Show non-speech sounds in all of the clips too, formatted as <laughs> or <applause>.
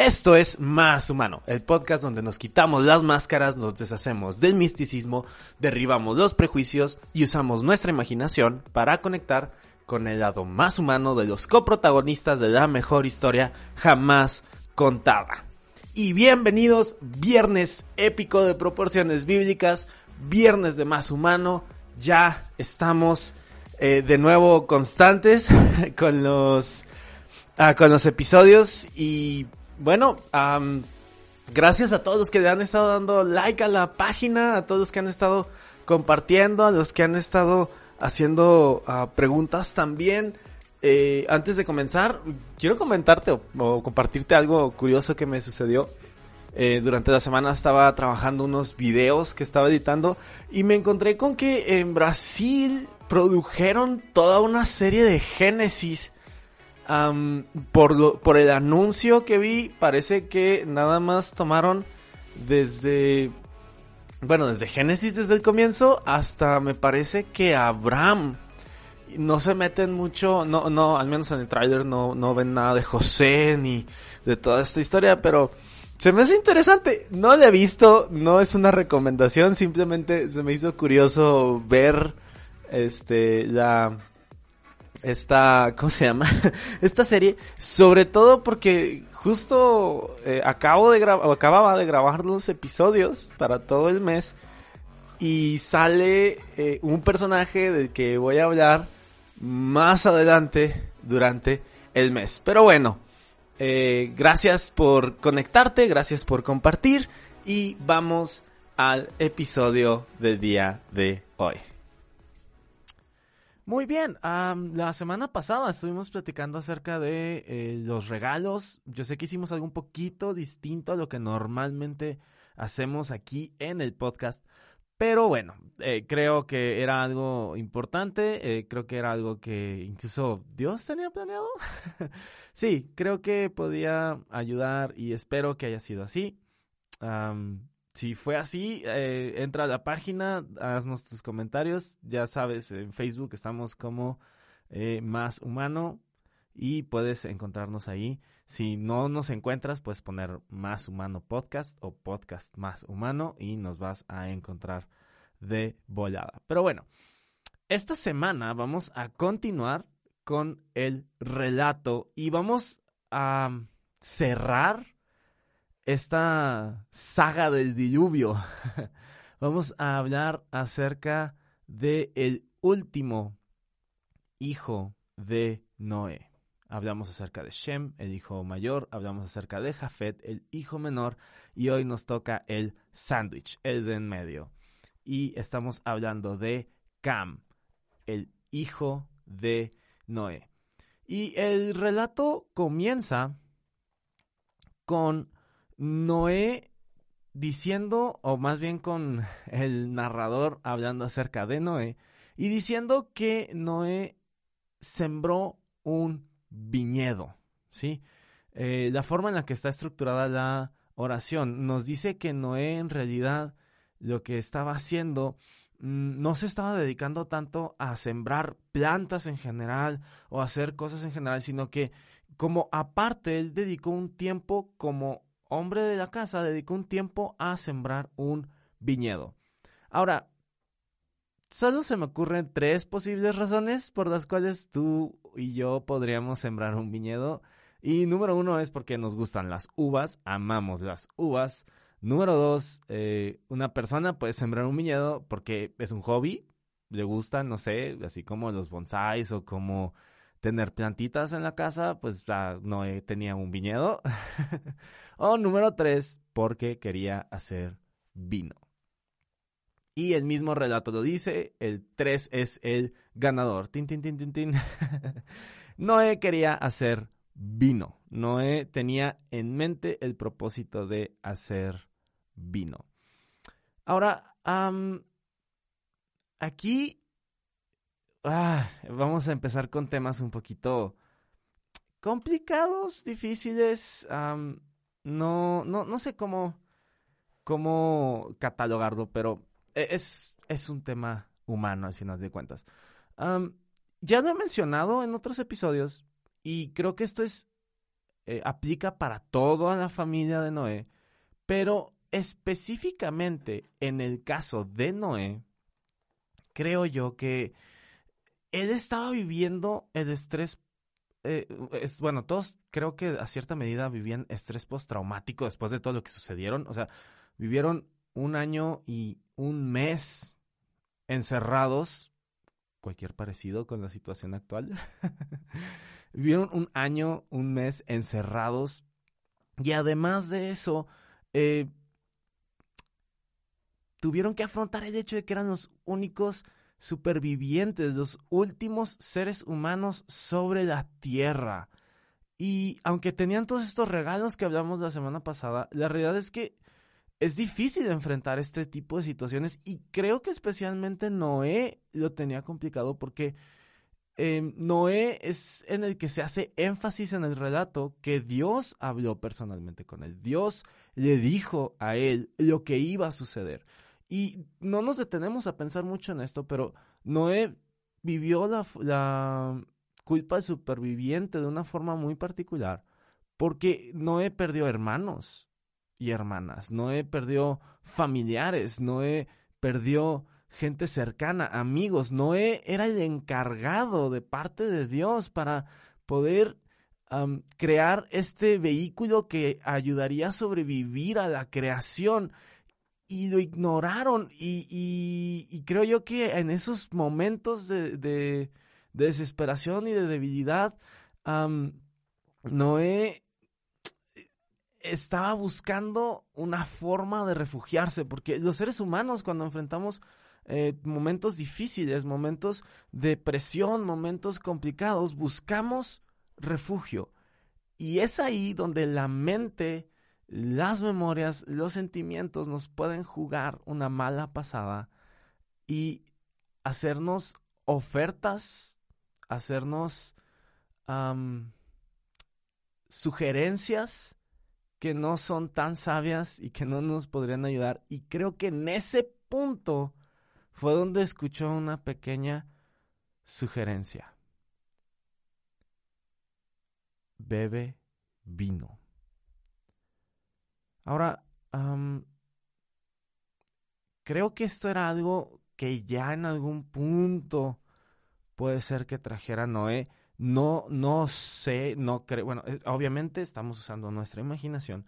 Esto es Más Humano, el podcast donde nos quitamos las máscaras, nos deshacemos del misticismo, derribamos los prejuicios y usamos nuestra imaginación para conectar con el lado más humano de los coprotagonistas de la mejor historia jamás contada. Y bienvenidos, viernes épico de proporciones bíblicas, viernes de Más Humano, ya estamos eh, de nuevo constantes <laughs> con los, ah, con los episodios y bueno, gracias a todos los que han estado dando like a la página, a todos los que han estado compartiendo, a los que han estado haciendo ah, preguntas también. Eh, antes de comenzar, quiero comentarte o, compartirte algo curioso que me sucedió. Eh, durante la semana estaba trabajando unos videos que estaba editando y me encontré con que en Brasil produjeron toda una serie de Génesis por, el anuncio que vi, parece que nada más tomaron desde, bueno, desde Génesis, desde el comienzo, hasta me parece que Abraham. No se meten mucho, no, no, al menos en el tráiler no, no ven nada de José ni de toda esta historia, pero se me hace interesante. No lo he visto, no es una recomendación, simplemente se me hizo curioso ver este la esta, ¿cómo se llama? <laughs> esta serie, sobre todo porque justo eh, acabo de acababa de grabar los episodios para todo el mes y sale eh, un personaje del que voy a hablar más adelante durante el mes. Pero bueno, eh, gracias por conectarte, gracias por compartir y vamos al episodio del día de hoy. Muy bien, la semana pasada estuvimos platicando acerca de eh, los regalos. Yo sé que hicimos algo un poquito distinto a lo que normalmente hacemos aquí en el podcast. Pero bueno, eh, creo que era algo importante, eh, creo que era algo que incluso Dios tenía planeado. <laughs> sí, creo que podía ayudar y espero que haya sido así. Si fue así, eh, entra a la página, haznos tus comentarios. Ya sabes, en Facebook estamos como eh, Más Humano y puedes encontrarnos ahí. Si no nos encuentras, puedes poner Más Humano Podcast o Podcast Más Humano y nos vas a encontrar de volada. Pero bueno, esta semana vamos a continuar con el relato y vamos a cerrar esta saga del diluvio. <laughs> Vamos a hablar acerca de el último hijo de Noé. Hablamos acerca de Shem, el hijo mayor, hablamos acerca de Jafet, el hijo menor, y hoy nos toca el sándwich, el de en medio. Y estamos hablando de Cam, el hijo de Noé. Y el relato comienza con Noé diciendo, o más bien con el narrador hablando acerca de Noé, y diciendo que Noé sembró un viñedo, ¿sí? Eh, la forma en la que está estructurada la oración nos dice que Noé en realidad lo que estaba haciendo mm, no se estaba dedicando tanto a sembrar plantas en general o hacer cosas en general, sino que como aparte él dedicó un tiempo como hombre de la casa dedicó un tiempo a sembrar un viñedo. Ahora, solo se me ocurren tres posibles razones por las cuales tú y yo podríamos sembrar un viñedo. Y número uno es porque nos gustan las uvas, amamos las uvas. Número dos, eh, una persona puede sembrar un viñedo porque es un hobby, le gustan, no sé, así como los bonsáis o como tener plantitas en la casa, pues ya no tenía un viñedo. <laughs> o número tres, porque quería hacer vino. Y el mismo relato lo dice, el tres es el ganador. Tin, tin, tin, tin, tin. <laughs> Noé quería hacer vino. Noé tenía en mente el propósito de hacer vino. Ahora, aquí ah, vamos a empezar con temas un poquito complicados, difíciles. no, no, no sé cómo, cómo catalogarlo, pero e, es, es un tema humano al final de cuentas. ya lo he mencionado en otros episodios y creo que esto es eh, aplica para toda la familia de Noé, pero específicamente en el caso de Noé, creo yo que él estaba viviendo el estrés. Eh, bueno, todos creo que a cierta medida vivían estrés postraumático después de todo lo que sucedieron. O sea, vivieron un año y un mes encerrados, cualquier parecido con la situación actual. <laughs> vivieron un año, un mes encerrados. Y además de eso, eh, tuvieron que afrontar el hecho de que eran los únicos supervivientes, los últimos seres humanos sobre la Tierra. Y aunque tenían todos estos regalos que hablamos la semana pasada, la realidad es que es difícil enfrentar este tipo de situaciones y creo que especialmente Noé lo tenía complicado porque em, Noé es en el que se hace énfasis en el relato que Dios habló personalmente con él. Dios le dijo a él lo que iba a suceder. Y no nos detenemos a pensar mucho en esto, pero Noé vivió la, la culpa de superviviente de una forma muy particular, porque Noé perdió hermanos y hermanas, Noé perdió familiares, Noé perdió gente cercana, amigos, Noé era el encargado de parte de Dios para poder crear este vehículo que ayudaría a sobrevivir a la creación y lo ignoraron. Y, creo yo que en esos momentos de, desesperación y de debilidad, Noé estaba buscando una forma de refugiarse, porque los seres humanos cuando enfrentamos eh, momentos difíciles, momentos de presión, momentos complicados, buscamos refugio. Y es ahí donde la mente las memorias, los sentimientos nos pueden jugar una mala pasada y hacernos ofertas, hacernos sugerencias que no son tan sabias y que no nos podrían ayudar. Y creo que en ese punto fue donde escuchó una pequeña sugerencia. Bebe vino. Ahora, creo que esto era algo que ya en algún punto puede ser que trajera Noé. No, no sé, no creo. Bueno, obviamente estamos usando nuestra imaginación,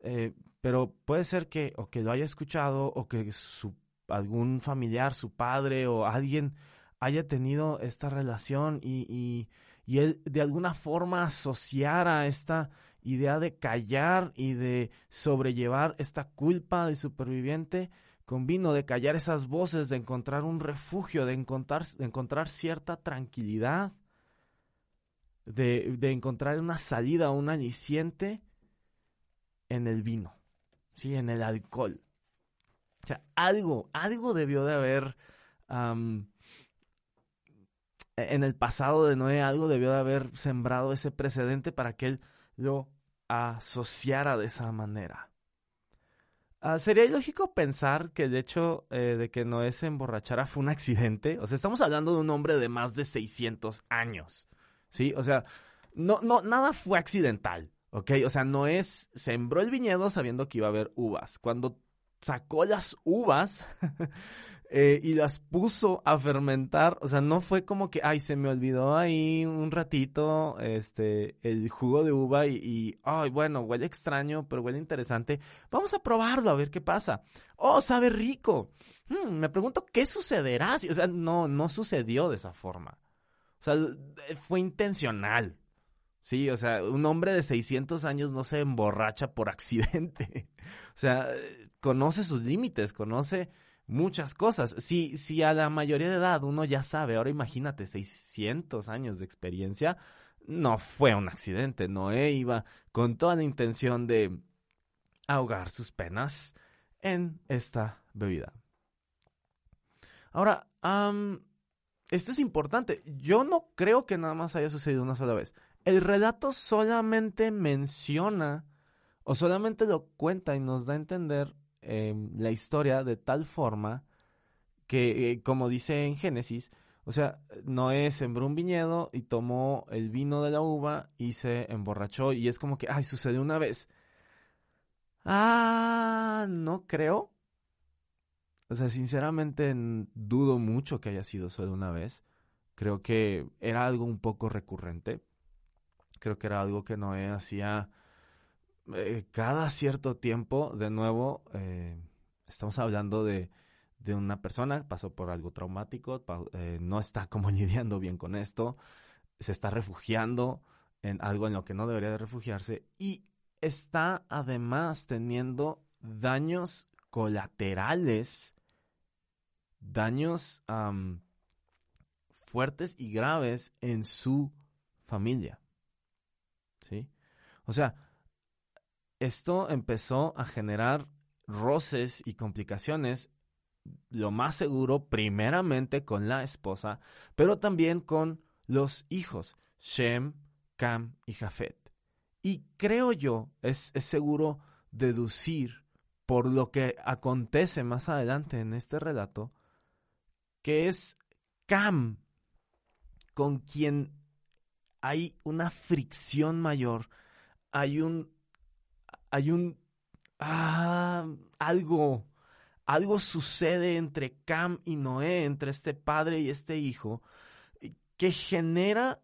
eh, pero puede ser que o que lo haya escuchado o que su, algún familiar, su padre o alguien haya tenido esta relación y, y, y él de alguna forma asociara esta idea de callar y de sobrellevar esta culpa de superviviente con vino, de callar esas voces, de encontrar un refugio, de encontrar, de encontrar cierta tranquilidad, de, de, encontrar una salida, un aliciente en el vino, ¿sí? en el alcohol. O sea, algo, algo debió de haber en el pasado de Noé, algo debió de haber sembrado ese precedente para que él lo asociara de esa manera. Ah, sería ilógico pensar que el hecho eh, de que Noé se emborrachara fue un accidente. O sea, estamos hablando de un hombre de más de 600 años. ¿Sí? O sea, no, no, nada fue accidental. ¿Ok? O sea, Noé sembró el viñedo sabiendo que iba a haber uvas. Cuando sacó las uvas, <laughs> Eh, y las puso a fermentar, o sea, no fue como que, ay, se me olvidó ahí un ratito, este, el jugo de uva y, ay, bueno, huele extraño, pero huele interesante, vamos a probarlo a ver qué pasa. Oh, sabe rico. Hmm, me pregunto qué sucederá, o sea, no, no sucedió de esa forma. O sea, fue intencional. Sí, o sea, un hombre de 600 años no se emborracha por accidente. <laughs> O sea, conoce sus límites, conoce muchas cosas. Si, si a la mayoría de edad uno ya sabe, ahora imagínate 600 años de experiencia, no fue un accidente. Noé iba con toda la intención de ahogar sus penas en esta bebida. Ahora, esto es importante. Yo no creo que nada más haya sucedido una sola vez. El relato solamente menciona o solamente lo cuenta y nos da a entender em, la historia de tal forma que, eh, como dice en Génesis, o sea, Noé sembró un viñedo y tomó el vino de la uva y se emborrachó y es como que, ay, sucedió una vez. Ah, no creo. O sea, sinceramente dudo mucho que haya sido solo una vez. Creo que era algo un poco recurrente. Creo que era algo que Noé hacía eh, cada cierto tiempo. De nuevo, eh, estamos hablando de, de, una persona, pasó por algo traumático, eh, no está como <laughs> lidiando bien con esto, se está refugiando en algo en lo que no debería de refugiarse y está además teniendo daños colaterales daños fuertes y graves en su familia. ¿Sí? O sea, esto empezó a generar roces y complicaciones, lo más seguro, primeramente con la esposa, pero también con los hijos, Shem, Cam y Jafet. Y creo yo, es, es seguro deducir por lo que acontece más adelante en este relato, que es Cam, con quien hay una fricción mayor, hay un, hay un, ah, algo, algo sucede entre Cam y Noé, entre este padre y este hijo, que genera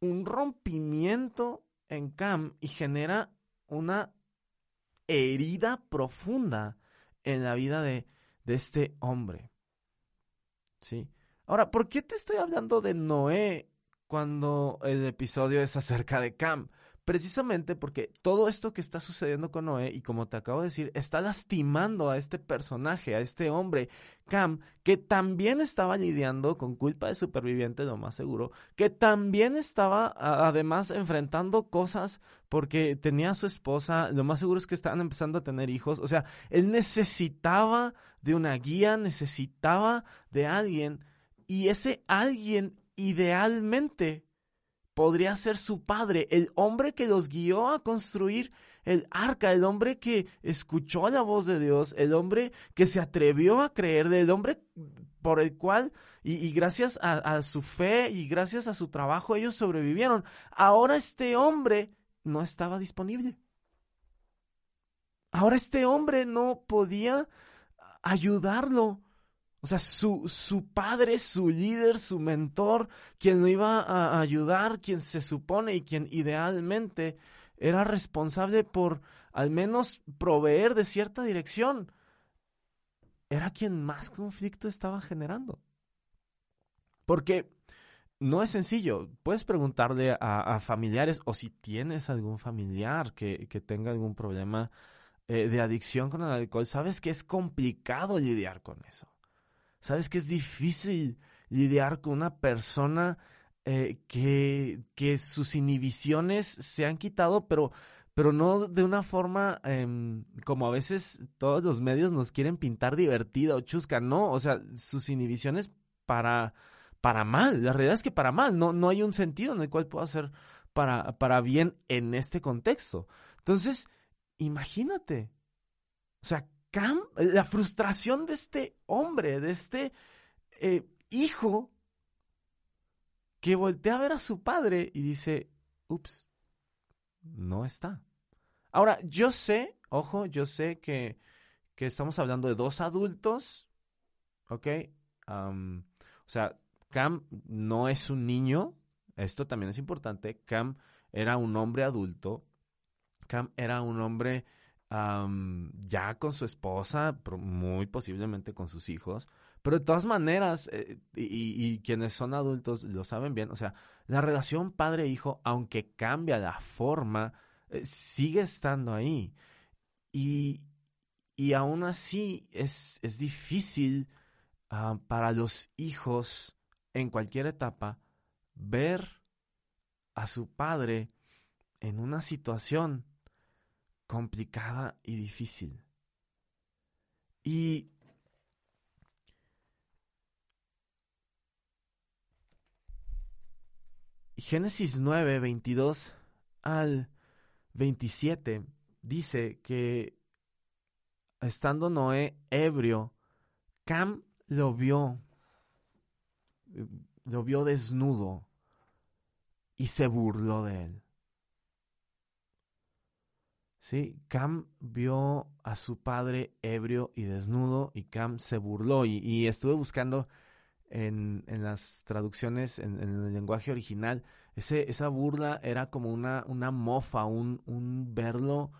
un rompimiento en Cam y genera una herida profunda en la vida de, de este hombre. Sí. Ahora, ¿por qué te estoy hablando de Noé cuando el episodio es acerca de Cam? Precisamente porque todo esto que está sucediendo con Noé, y como te acabo de decir, está lastimando a este personaje, a este hombre, Cam, que también estaba lidiando con culpa de superviviente, lo más seguro, que también estaba además enfrentando cosas porque tenía a su esposa, lo más seguro es que estaban empezando a tener hijos, o sea, él necesitaba de una guía, necesitaba de alguien, y ese alguien idealmente podría ser su padre, el hombre que los guió a construir el arca, el hombre que escuchó la voz de Dios, el hombre que se atrevió a creer, el hombre por el cual, y, gracias a, a, su fe y gracias a su trabajo, ellos sobrevivieron. Ahora este hombre no estaba disponible. Ahora este hombre no podía ayudarlo. O sea, su, su padre, su líder, su mentor, quien lo iba a ayudar, quien se supone y quien idealmente era responsable por al menos proveer de cierta dirección, era quien más conflicto estaba generando. Porque no es sencillo. Puedes preguntarle a, familiares o si tienes algún familiar que, que tenga algún problema eh, de adicción con el alcohol, sabes que es complicado lidiar con eso. Sabes que es difícil lidiar con una persona eh, que, que, sus inhibiciones se han quitado, pero, pero no de una forma em, como a veces todos los medios nos quieren pintar divertida o chusca, no, o sea, sus inhibiciones para, para mal, la realidad es que para mal, no, no hay un sentido en el cual pueda ser para, para bien en este contexto. Entonces, imagínate, o sea, la frustración de este hombre, de este eh, hijo, que voltea a ver a su padre y dice, ups, no está. Ahora, yo sé, ojo, yo sé que, que estamos hablando de dos adultos, ¿ok? o sea, Cam no es un niño, esto también es importante, Cam era un hombre adulto, Cam era un hombre ya con su esposa, muy posiblemente con sus hijos, pero de todas maneras, eh, y, quienes son adultos lo saben bien, o sea, la relación padre-hijo, aunque cambia la forma, eh, sigue estando ahí. Y, y aún así es, es difícil ah, para los hijos en cualquier etapa ver a su padre en una situación complicada y difícil. Y Génesis 9, 22 al 27 dice que estando Noé ebrio, Cam lo vio, lo vio desnudo y se burló de él. Sí, Cam vio a su padre ebrio y desnudo y Cam se burló y, estuve buscando en, las traducciones, en, el lenguaje original, ese, esa burla era como una, una mofa, un, un verlo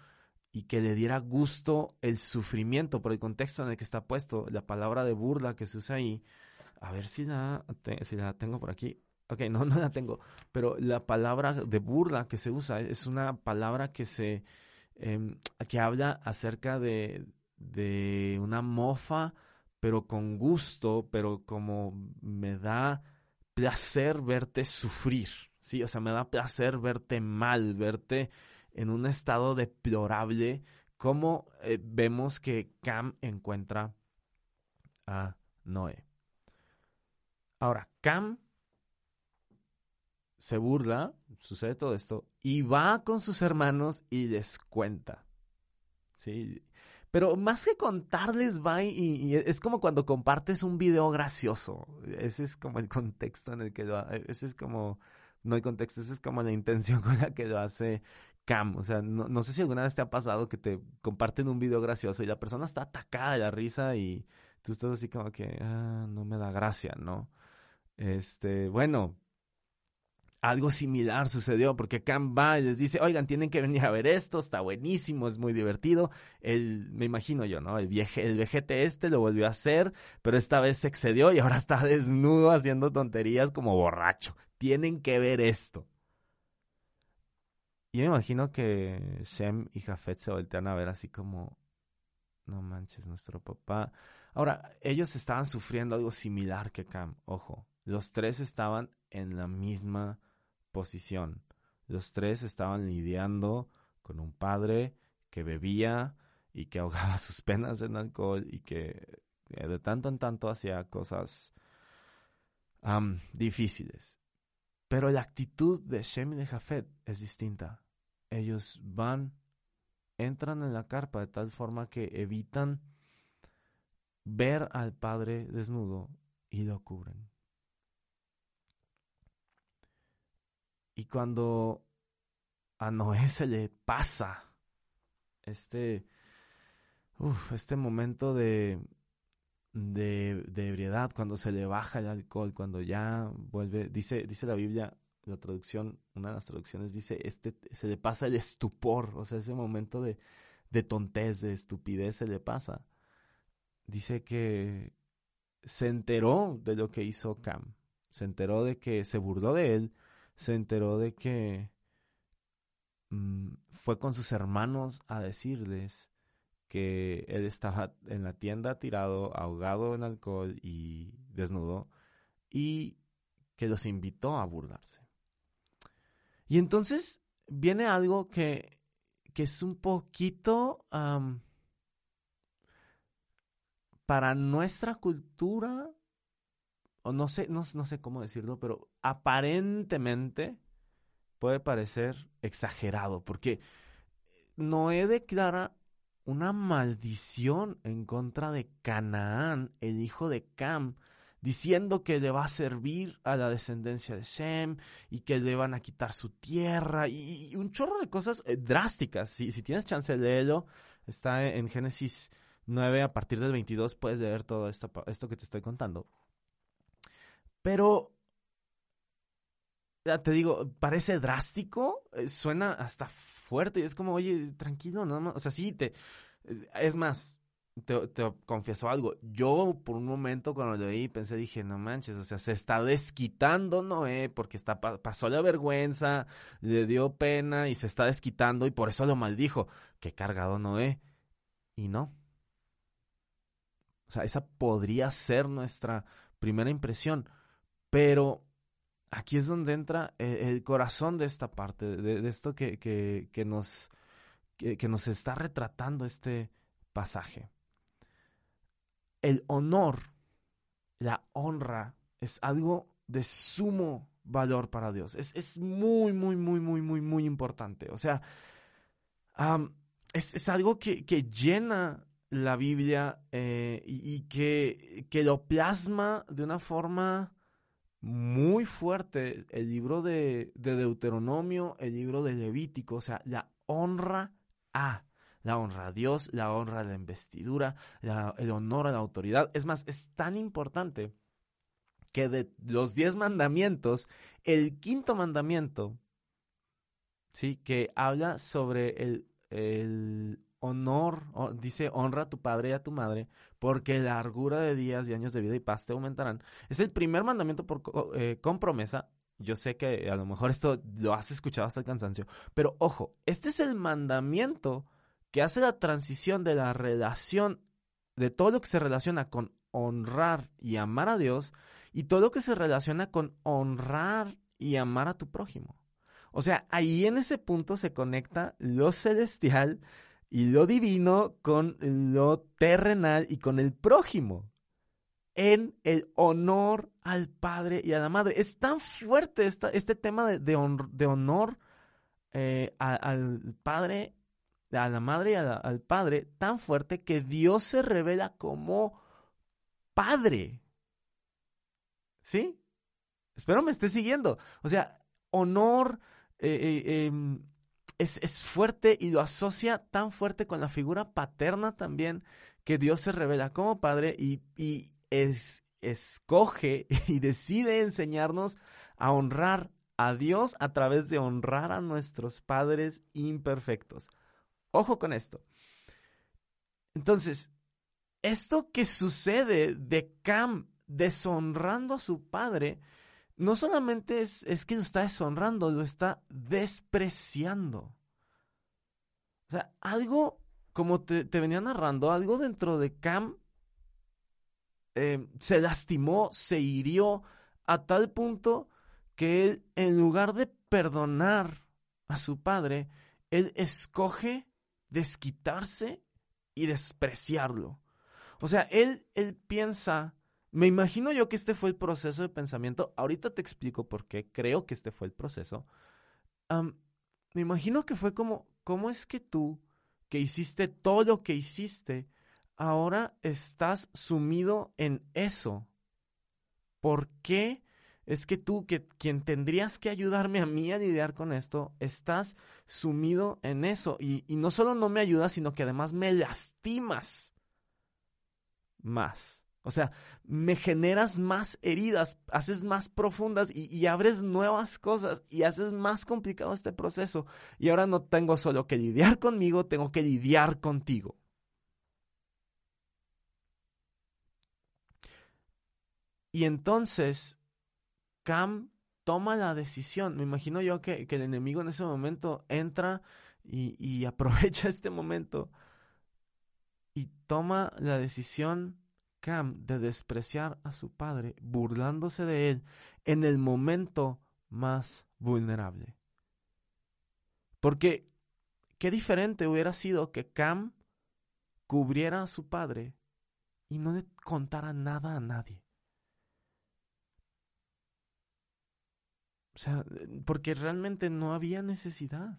y que le diera gusto el sufrimiento por el contexto en el que está puesto. La palabra de burla que se usa ahí, a ver si la, si la tengo por aquí. Ok, no, <laughs> no la tengo, pero la palabra de burla que se usa es una palabra que se, em, que habla acerca de, de una mofa, pero con gusto, pero como me da placer verte sufrir, ¿sí? O sea, me da placer verte mal, verte en un estado deplorable, como eh, vemos que Cam encuentra a Noé. Ahora, Cam se burla, sucede todo esto, y va con sus hermanos y les cuenta. ¿Sí? Pero más que contarles, va y, es como cuando compartes un video gracioso. Ese es como el contexto en el que lo... Ese es como... No hay contexto, esa es como la intención <laughs> con la que lo hace Cam. O sea, no, no sé si alguna vez te ha pasado que te comparten un video gracioso y la persona está atacada de la risa y tú estás así como que, ah, no me da gracia, ¿no? Este, bueno, algo similar sucedió porque Cam va y les dice, oigan, tienen que venir a ver esto, está buenísimo, es muy divertido. El, me imagino yo, ¿no? El, vieje, el vejete este lo volvió a hacer, pero esta vez se excedió y ahora está desnudo haciendo tonterías como borracho. Tienen que ver esto. Y me imagino que Shem y Jafet se voltean a ver así como, no manches, nuestro papá. Ahora, ellos estaban sufriendo algo similar que Cam, ojo. Los tres estaban en la misma posición. Los tres estaban lidiando con un padre que bebía y que <laughs> ahogaba sus penas en alcohol y que de tanto en tanto hacía cosas difíciles. Pero la actitud de Shem y de Jafet es distinta. Ellos van, entran en la carpa de tal forma que evitan ver al padre desnudo y lo cubren. Y cuando a Noé <laughs> se le pasa este, este momento de, de, de, ebriedad, cuando se le baja el alcohol, cuando ya vuelve, dice, dice la Biblia, la traducción, una de las traducciones dice, este, se le pasa el estupor, o sea, ese momento de, de tontez, de estupidez se le pasa. Dice que se enteró de lo que hizo Cam, se enteró de que se burló de él, se enteró de que mm, fue con sus hermanos a decirles que él estaba en la tienda tirado, ahogado en alcohol y desnudo, y que los invitó a burlarse. Y entonces viene algo que, que es un poquito para nuestra cultura, o no sé, no, no sé cómo decirlo, pero aparentemente puede parecer exagerado, porque Noé declara una maldición en contra de Canaán, el hijo de Cam, diciendo que le va a servir a la descendencia de Shem y que le van a quitar su tierra y, un chorro de cosas eh, drásticas. Si, si tienes chance de leerlo, está en Génesis 9, a partir del 22 puedes leer todo esto, esto que te estoy contando. Pero, ya te digo, parece drástico, eh, suena hasta fuerte y es como, oye, tranquilo, nada más, o sea, sí, te... Eh, es más, te, te, confieso algo. Yo por un momento cuando lo leí pensé, dije, no manches, o sea, se está desquitando Noé porque está, pasó la vergüenza, le dio pena y se está desquitando y por eso lo maldijo. Qué cargado Noé. Y no. O sea, esa podría ser nuestra primera impresión. Pero aquí es donde entra el, corazón de esta parte, de, esto que, que, nos, que, nos está retratando este pasaje. El honor, la honra, es algo de sumo valor para Dios. Es, es muy, muy, muy, muy, muy, muy importante. O sea, es, es, algo que, que, llena la Biblia eh, y, que, que, lo plasma de una forma muy fuerte el libro de, Deuteronomio, el libro de Levítico, o sea, la honra a, la honra a Dios, la honra a la investidura, el honor a la autoridad. Es más, es tan importante que de los diez mandamientos, el quinto mandamiento, sí, que habla sobre el, el honor, dice honra a tu padre y a tu madre, porque largura de días y años de vida y paz te aumentarán. Es el primer mandamiento por, eh, con promesa. Yo sé que a lo mejor esto lo has escuchado hasta el cansancio, pero ojo, este es el mandamiento que hace la transición de la relación, de todo lo que se relaciona con honrar y amar a Dios y todo lo que se relaciona con honrar y amar a tu prójimo. O sea, ahí en ese punto se conecta lo celestial y lo divino con lo terrenal y con el prójimo. En el honor al padre y a la madre. Es tan fuerte este tema de, de, honor eh, al padre, a la madre y al padre, tan fuerte que Dios se revela como padre. ¿Sí? Espero me esté siguiendo. O sea, honor, eh, eh, em, es, fuerte y lo asocia tan fuerte con la figura paterna también que Dios se revela como padre y, es, escoge <laughs> y decide enseñarnos a honrar a Dios a través de honrar a nuestros padres imperfectos. Ojo con esto. Entonces, esto que sucede de Cam deshonrando a su padre, no solamente es, que lo está deshonrando, lo está despreciando. O sea, algo, como te, venía narrando, algo dentro de Cam eh, se lastimó, se hirió a tal punto que él, en lugar de perdonar a su padre, él escoge desquitarse y despreciarlo. O sea, él, él piensa me imagino yo que este fue el proceso de pensamiento. Ahorita te explico por qué creo que este fue el proceso. me imagino que fue como, ¿cómo es que tú, que hiciste todo lo que hiciste, ahora estás sumido en eso? ¿Por qué es que tú, que quien tendrías que ayudarme a mí a lidiar con esto, estás sumido en eso? Y, y no solo no me ayudas, sino que además me lastimas más. O sea, me generas más heridas, haces más profundas y, abres nuevas cosas y haces más complicado este proceso. Y ahora no tengo solo que lidiar conmigo, tengo que lidiar contigo. Y entonces, Cam toma la decisión. Me imagino yo que, el enemigo en ese momento entra y, y <laughs> aprovecha este momento y toma la decisión Cam de despreciar a su padre, burlándose de él en el momento más vulnerable. Porque, qué diferente hubiera sido que Cam cubriera a su padre y no le contara nada a nadie. O sea, porque realmente no había necesidad.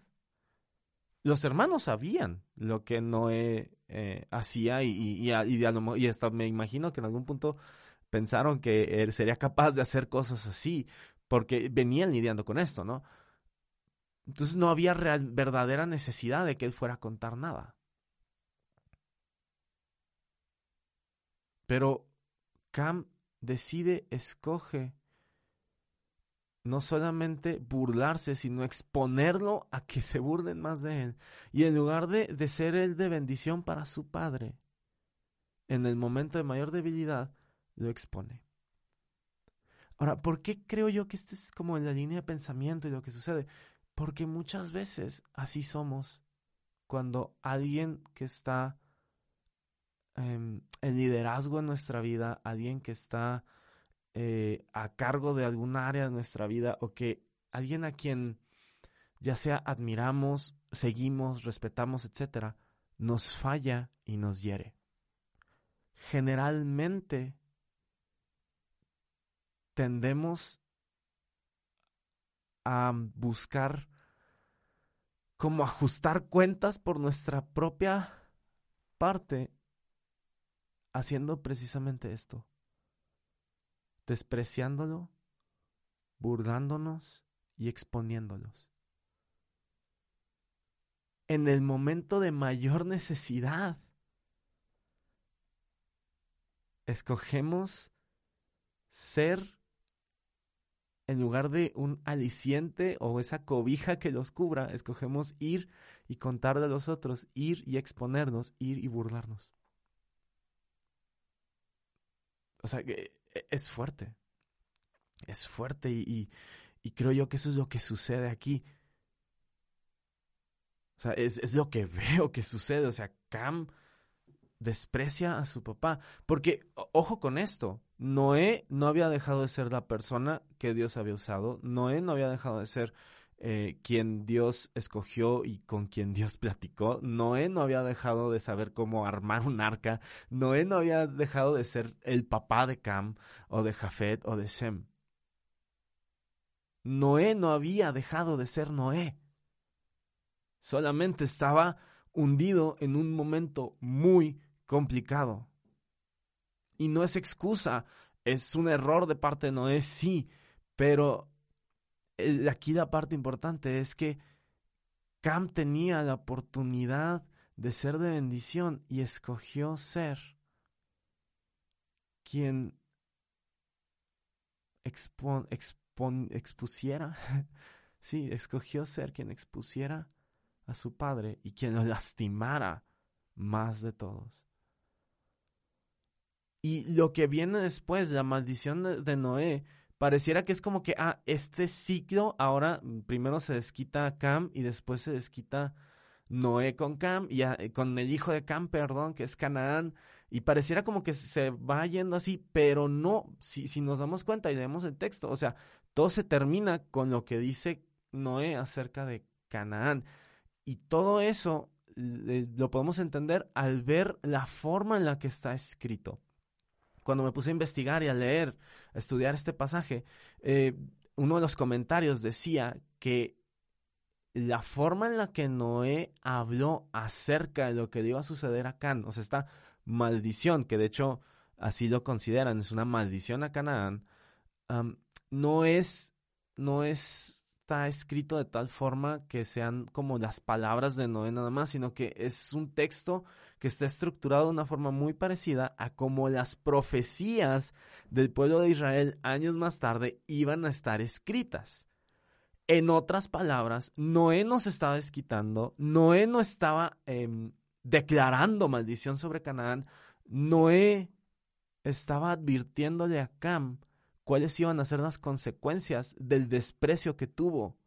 Los hermanos sabían lo que Noé eh, hacía y, me imagino que en algún punto pensaron que él sería capaz de hacer cosas así porque venían lidiando con esto, ¿no? Entonces no había real, verdadera necesidad de que él fuera a contar nada. Pero Cam decide, escoge no solamente burlarse, sino exponerlo a que se burlen más de él. Y en lugar de, de ser él de bendición para su padre, en el momento de mayor debilidad, lo expone. Ahora, ¿por qué creo yo que este es como en la línea de pensamiento y lo que sucede? Porque muchas veces así somos cuando alguien que está em, en liderazgo en nuestra vida, alguien que está eh, a cargo de alguna área de nuestra vida o que alguien a quien ya sea admiramos, seguimos, respetamos, etcétera, nos falla y nos hiere. Generalmente tendemos a buscar como ajustar cuentas por nuestra propia parte haciendo precisamente esto, despreciándolo, burlándonos y exponiéndolos. En el momento de mayor necesidad, escogemos ser en lugar de un aliciente o esa cobija que los cubra, escogemos ir y contarle a los otros, ir y exponernos, ir y burlarnos. O sea, e, es fuerte. Es fuerte y, y, creo yo que eso es lo que sucede aquí. O sea, es, es, lo que <laughs> veo que sucede. O sea, Cam desprecia a su papá. Porque, ojo con esto, Noé no había dejado de ser la persona que Dios había usado. Noé no había dejado de ser eh, quien Dios escogió y con quien Dios <laughs> platicó. Noé no había dejado de saber cómo armar un arca. Noé no había dejado de ser el papá de Cam o de Jafet o de Shem. Noé no había dejado de ser Noé. Solamente estaba hundido en un momento muy complicado. Y no es excusa, es un error de parte de Noé, sí, pero aquí la parte importante es que Cam tenía la oportunidad de ser de bendición y escogió ser quien expusiera, <laughs> sí, escogió ser quien expusiera a su padre y quien lo lastimara más de todos. Y lo que viene después, la maldición de Noé, pareciera que es como que, ah, este ciclo ahora primero se desquita Cam y después se desquita Noé con Cam y eh, con el hijo de Cam, perdón, que es Canaán. Y pareciera como que se va yendo así, pero no, si, si nos damos cuenta y leemos el texto, o sea, todo se termina con lo que dice Noé acerca de Canaán. Y todo eso lo podemos entender al ver la forma en la que está escrito cuando me puse a investigar y a leer, a estudiar este pasaje, eh, uno de los comentarios decía que la forma en la que Noé habló acerca de lo que iba a suceder a Can, o sea, esta maldición, que de hecho así lo consideran, es una maldición a Canaán, no es, no es está escrito de tal forma que sean como las palabras de Noé nada más, sino que es un texto que está estructurado de una forma muy parecida a como las profecías del pueblo de Israel años más tarde iban a estar escritas. En otras palabras, Noé no se estaba desquitando, Noé no estaba em, declarando maldición sobre Canaán, Noé estaba advirtiéndole a Cam cuáles iban a ser las consecuencias del desprecio que tuvo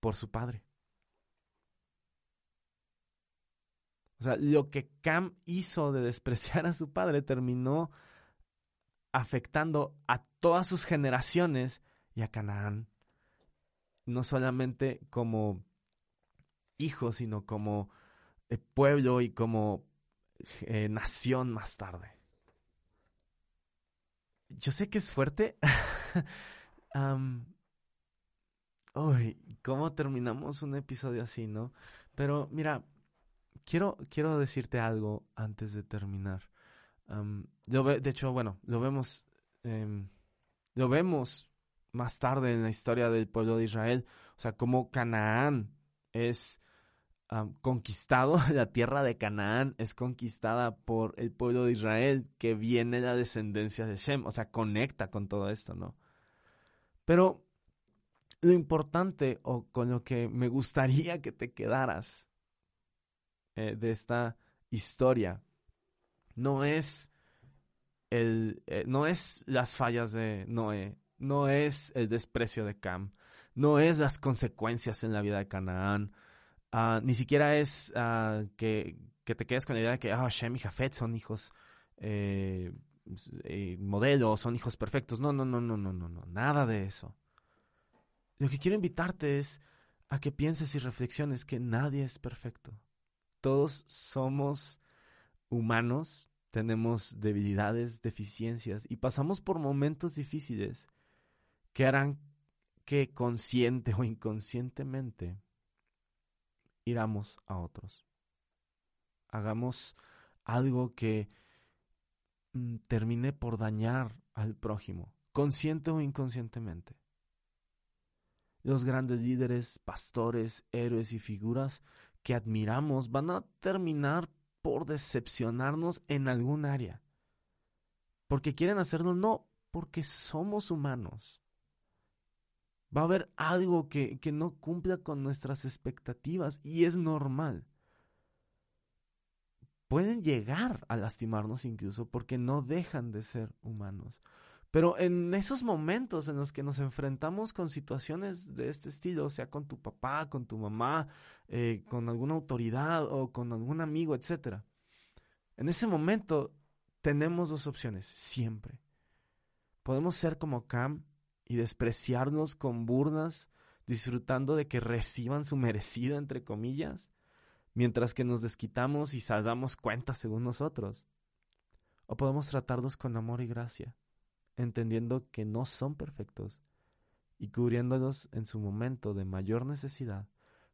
por su padre. O sea, lo que Cam hizo de despreciar a su padre terminó afectando a todas sus generaciones y a Canaán. No solamente como hijo, sino como eh, pueblo y como eh, nación más tarde yo sé que es fuerte. <laughs> Uy, ¿cómo terminamos un episodio así, no? Pero mira, quiero, quiero decirte algo antes de terminar. de hecho, bueno, lo vemos, em, lo vemos más tarde en la historia del pueblo de Israel. O sea, cómo Canaán es conquistado, <laughs> la tierra de Canaán es conquistada por el pueblo de Israel, que viene la descendencia de Shem, o sea, conecta con todo esto, ¿no? Pero lo importante o con lo que me gustaría que te quedaras eh, de esta historia no es el eh, no es las fallas de Noé, no es el desprecio de Cam, no es las consecuencias en la vida de Canaán, Ah, ni siquiera es ah, que, te quedes con la idea de que ah, Shem y Jafet son hijos eh, eh, son hijos perfectos. No, no, no, no, no, no, no, nada de eso. Lo que quiero invitarte es a que pienses y reflexiones que nadie es perfecto. Todos somos humanos, tenemos debilidades, deficiencias y pasamos por momentos difíciles que harán que consciente o inconscientemente iramos a otros. Hagamos algo que mm, termine por dañar al prójimo, consciente o inconscientemente. Los grandes líderes, pastores, héroes y figuras que admiramos van a terminar por decepcionarnos en algún área. Porque quieren hacerlo, no, porque somos humanos. Va a haber algo que, que no cumpla con nuestras expectativas y es normal. Pueden llegar a lastimarnos incluso porque no dejan de ser humanos. Pero en esos momentos en los que nos enfrentamos con situaciones de este estilo, sea con tu papá, con tu mamá, eh, con alguna autoridad o con algún amigo, etc. En ese momento tenemos dos opciones, siempre. Podemos ser como Cam y despreciarnos con burnas, disfrutando de que reciban su merecido, entre comillas, mientras que nos desquitamos y saldamos cuentas según nosotros. O podemos tratarlos con amor y gracia entendiendo que no son perfectos y cubriéndolos en su momento de mayor necesidad,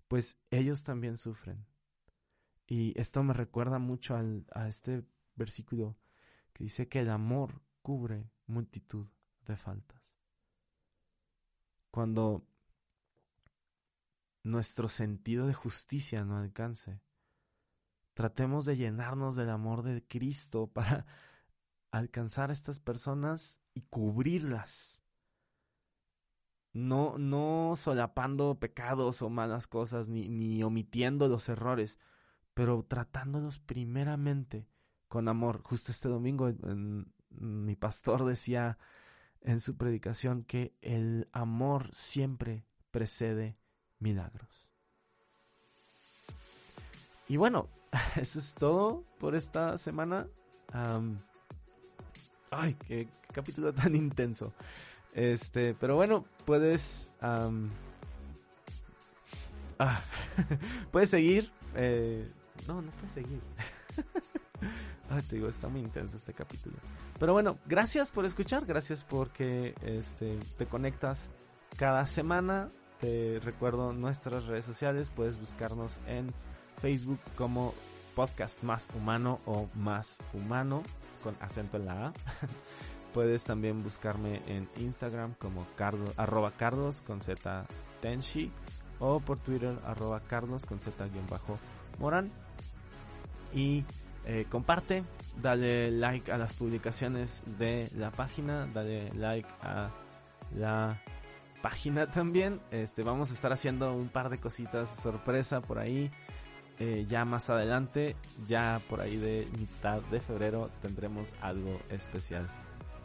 pues ellos también sufren. Y esto me recuerda mucho a este versículo que dice que el amor cubre multitud de faltas. Cuando nuestro sentido de justicia no alcance, tratemos de llenarnos del amor de Cristo <laughs> para alcanzar a estas personas y cubrirlas. No, no solapando pecados o malas cosas, ni, ni omitiendo los errores, pero tratándolos primeramente con amor. Justo este domingo mi pastor decía en su predicación que el amor siempre precede milagros. Y bueno, <laughs> eso es todo por esta semana. Ay, qué, capítulo tan intenso. Este, pero bueno, puedes. ah, <laughs> puedes seguir. Eh, no, no puedes seguir. <laughs> Ay, te digo, está muy intenso este capítulo. Pero bueno, gracias por escuchar, gracias porque este, te conectas cada semana. Te recuerdo nuestras redes sociales, puedes buscarnos en Facebook como Podcast Más Humano o Más Humano con acento en la A. <laughs> Puedes también buscarme en Instagram como cardo, arroba cardos con z tenshi o por Twitter arroba cardos con z bajo moran. Y eh, comparte, dale like a las publicaciones de la página, dale like a la página también. Este, vamos a estar haciendo un par de cositas sorpresa por ahí. Eh, ya más adelante, ya por ahí de mitad de febrero, tendremos algo especial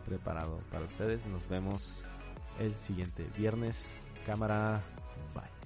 preparado para ustedes. Nos vemos el siguiente viernes. Cámara, bye.